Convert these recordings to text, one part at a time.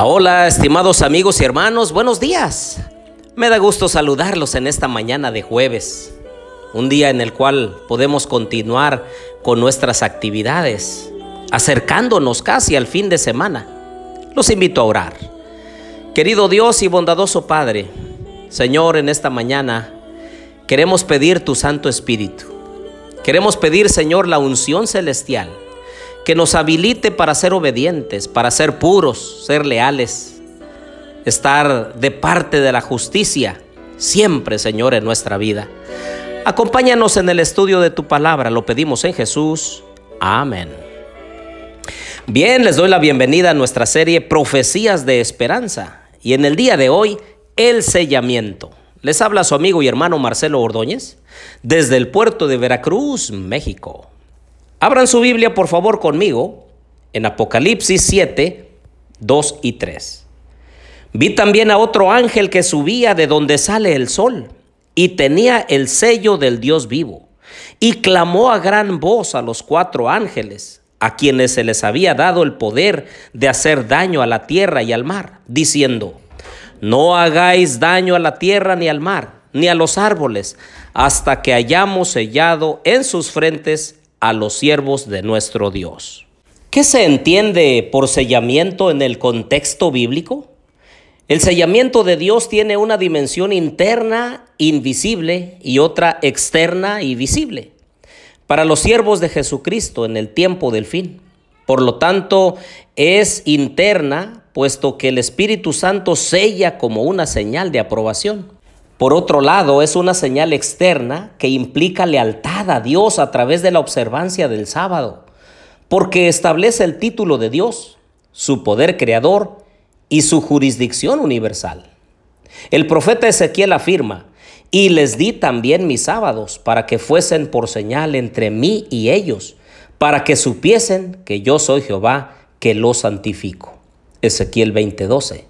Hola, estimados amigos y hermanos, buenos días. Me da gusto saludarlos en esta mañana de jueves, un día en el cual podemos continuar con nuestras actividades, acercándonos casi al fin de semana. Los invito a orar. Querido Dios y bondadoso Padre, Señor, en esta mañana queremos pedir tu Santo Espíritu. Queremos pedir, Señor, la unción celestial que nos habilite para ser obedientes, para ser puros, ser leales, estar de parte de la justicia, siempre, Señor, en nuestra vida. Acompáñanos en el estudio de tu palabra, lo pedimos en Jesús. Amén. Bien, les doy la bienvenida a nuestra serie Profecías de Esperanza y en el día de hoy, el sellamiento. Les habla su amigo y hermano Marcelo Ordóñez desde el puerto de Veracruz, México. Abran su Biblia por favor conmigo en Apocalipsis 7, 2 y 3. Vi también a otro ángel que subía de donde sale el sol y tenía el sello del Dios vivo y clamó a gran voz a los cuatro ángeles a quienes se les había dado el poder de hacer daño a la tierra y al mar, diciendo, no hagáis daño a la tierra ni al mar, ni a los árboles, hasta que hayamos sellado en sus frentes a los siervos de nuestro Dios. ¿Qué se entiende por sellamiento en el contexto bíblico? El sellamiento de Dios tiene una dimensión interna, invisible, y otra externa y visible. Para los siervos de Jesucristo en el tiempo del fin. Por lo tanto, es interna, puesto que el Espíritu Santo sella como una señal de aprobación. Por otro lado, es una señal externa que implica lealtad a Dios a través de la observancia del sábado, porque establece el título de Dios, su poder creador y su jurisdicción universal. El profeta Ezequiel afirma, y les di también mis sábados para que fuesen por señal entre mí y ellos, para que supiesen que yo soy Jehová que los santifico. Ezequiel 20:12.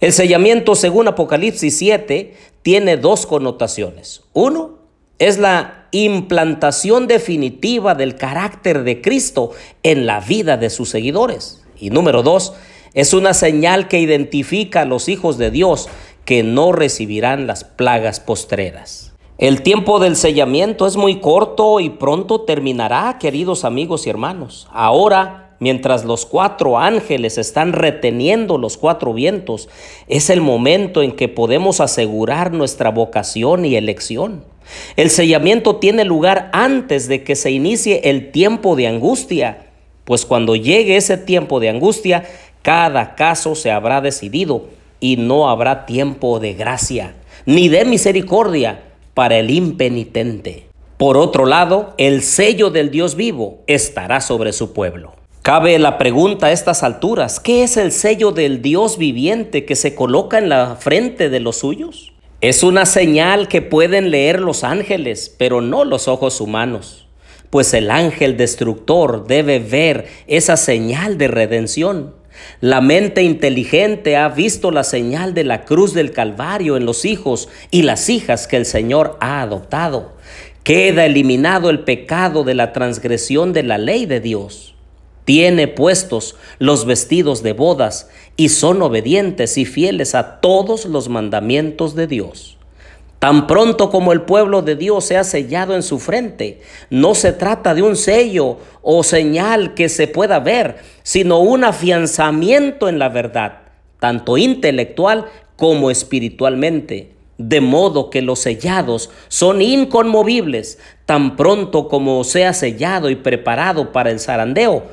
El sellamiento según Apocalipsis 7 tiene dos connotaciones. Uno es la implantación definitiva del carácter de Cristo en la vida de sus seguidores. Y número dos, es una señal que identifica a los hijos de Dios que no recibirán las plagas postreras. El tiempo del sellamiento es muy corto y pronto terminará, queridos amigos y hermanos. Ahora mientras los cuatro ángeles están reteniendo los cuatro vientos, es el momento en que podemos asegurar nuestra vocación y elección. El sellamiento tiene lugar antes de que se inicie el tiempo de angustia, pues cuando llegue ese tiempo de angustia, cada caso se habrá decidido y no habrá tiempo de gracia ni de misericordia para el impenitente. Por otro lado, el sello del Dios vivo estará sobre su pueblo. Cabe la pregunta a estas alturas, ¿qué es el sello del Dios viviente que se coloca en la frente de los suyos? Es una señal que pueden leer los ángeles, pero no los ojos humanos, pues el ángel destructor debe ver esa señal de redención. La mente inteligente ha visto la señal de la cruz del Calvario en los hijos y las hijas que el Señor ha adoptado. Queda eliminado el pecado de la transgresión de la ley de Dios tiene puestos los vestidos de bodas y son obedientes y fieles a todos los mandamientos de Dios. Tan pronto como el pueblo de Dios sea sellado en su frente, no se trata de un sello o señal que se pueda ver, sino un afianzamiento en la verdad, tanto intelectual como espiritualmente. De modo que los sellados son inconmovibles, tan pronto como sea sellado y preparado para el zarandeo,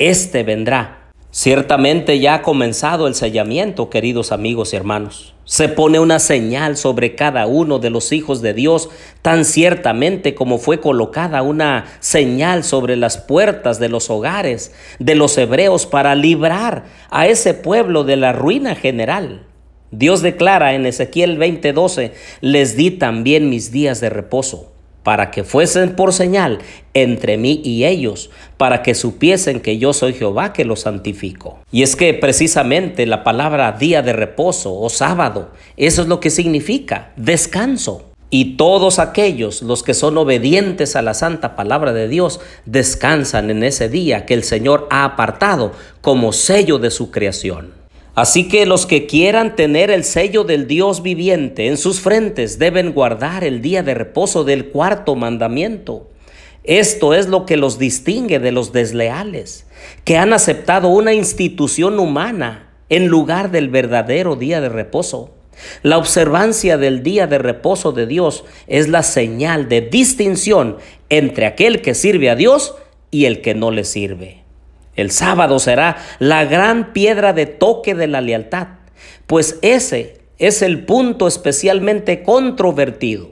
este vendrá. Ciertamente ya ha comenzado el sellamiento, queridos amigos y hermanos. Se pone una señal sobre cada uno de los hijos de Dios, tan ciertamente como fue colocada una señal sobre las puertas de los hogares de los hebreos para librar a ese pueblo de la ruina general. Dios declara en Ezequiel 20:12, les di también mis días de reposo para que fuesen por señal entre mí y ellos, para que supiesen que yo soy Jehová que los santifico. Y es que precisamente la palabra día de reposo o sábado, eso es lo que significa, descanso. Y todos aquellos, los que son obedientes a la santa palabra de Dios, descansan en ese día que el Señor ha apartado como sello de su creación. Así que los que quieran tener el sello del Dios viviente en sus frentes deben guardar el día de reposo del cuarto mandamiento. Esto es lo que los distingue de los desleales, que han aceptado una institución humana en lugar del verdadero día de reposo. La observancia del día de reposo de Dios es la señal de distinción entre aquel que sirve a Dios y el que no le sirve. El sábado será la gran piedra de toque de la lealtad, pues ese es el punto especialmente controvertido.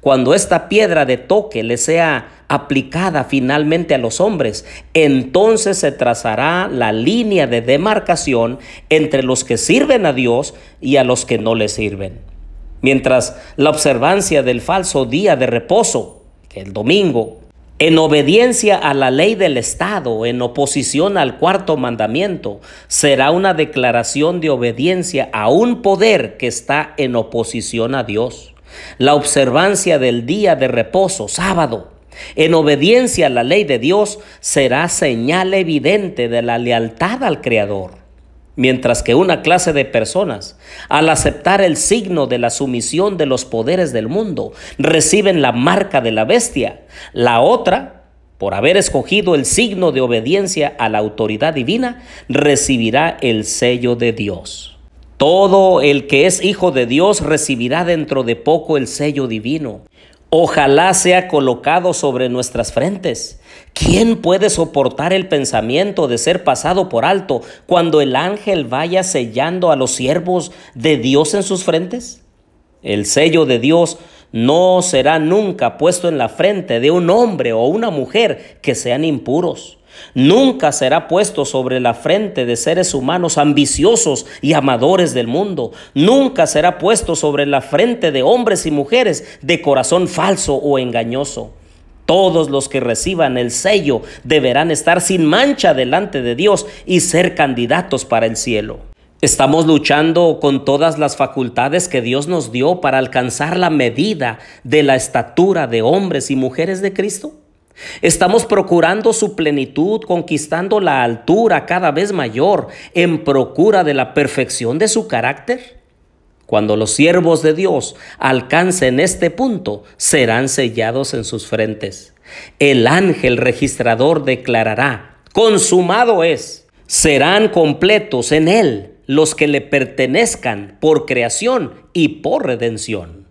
Cuando esta piedra de toque le sea aplicada finalmente a los hombres, entonces se trazará la línea de demarcación entre los que sirven a Dios y a los que no le sirven. Mientras la observancia del falso día de reposo, que el domingo, en obediencia a la ley del Estado, en oposición al cuarto mandamiento, será una declaración de obediencia a un poder que está en oposición a Dios. La observancia del día de reposo, sábado, en obediencia a la ley de Dios, será señal evidente de la lealtad al Creador. Mientras que una clase de personas, al aceptar el signo de la sumisión de los poderes del mundo, reciben la marca de la bestia, la otra, por haber escogido el signo de obediencia a la autoridad divina, recibirá el sello de Dios. Todo el que es hijo de Dios recibirá dentro de poco el sello divino. Ojalá sea colocado sobre nuestras frentes. ¿Quién puede soportar el pensamiento de ser pasado por alto cuando el ángel vaya sellando a los siervos de Dios en sus frentes? El sello de Dios no será nunca puesto en la frente de un hombre o una mujer que sean impuros. Nunca será puesto sobre la frente de seres humanos ambiciosos y amadores del mundo. Nunca será puesto sobre la frente de hombres y mujeres de corazón falso o engañoso. Todos los que reciban el sello deberán estar sin mancha delante de Dios y ser candidatos para el cielo. Estamos luchando con todas las facultades que Dios nos dio para alcanzar la medida de la estatura de hombres y mujeres de Cristo. Estamos procurando su plenitud, conquistando la altura cada vez mayor en procura de la perfección de su carácter. Cuando los siervos de Dios alcancen este punto, serán sellados en sus frentes. El ángel registrador declarará, consumado es. Serán completos en él los que le pertenezcan por creación y por redención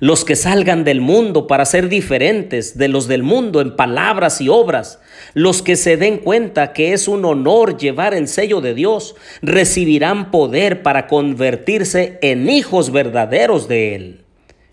los que salgan del mundo para ser diferentes de los del mundo en palabras y obras, los que se den cuenta que es un honor llevar el sello de Dios, recibirán poder para convertirse en hijos verdaderos de Él.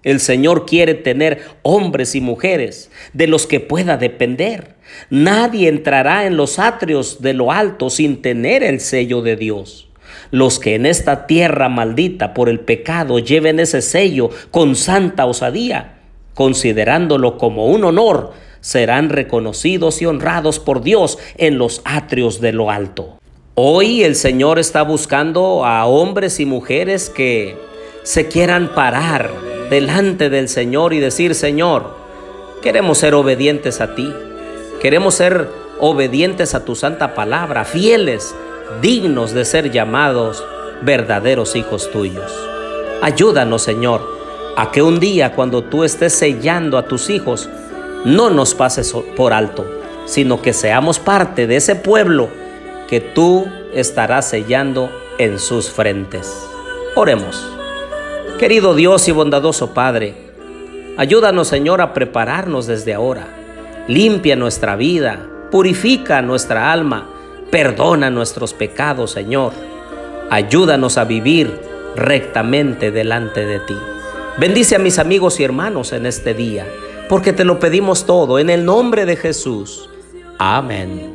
El Señor quiere tener hombres y mujeres de los que pueda depender. Nadie entrará en los atrios de lo alto sin tener el sello de Dios. Los que en esta tierra maldita por el pecado lleven ese sello con santa osadía, considerándolo como un honor, serán reconocidos y honrados por Dios en los atrios de lo alto. Hoy el Señor está buscando a hombres y mujeres que se quieran parar delante del Señor y decir, Señor, queremos ser obedientes a ti, queremos ser obedientes a tu santa palabra, fieles dignos de ser llamados verdaderos hijos tuyos. Ayúdanos, Señor, a que un día cuando tú estés sellando a tus hijos, no nos pases por alto, sino que seamos parte de ese pueblo que tú estarás sellando en sus frentes. Oremos. Querido Dios y bondadoso Padre, ayúdanos Señor a prepararnos desde ahora. Limpia nuestra vida, purifica nuestra alma Perdona nuestros pecados, Señor. Ayúdanos a vivir rectamente delante de ti. Bendice a mis amigos y hermanos en este día, porque te lo pedimos todo en el nombre de Jesús. Amén.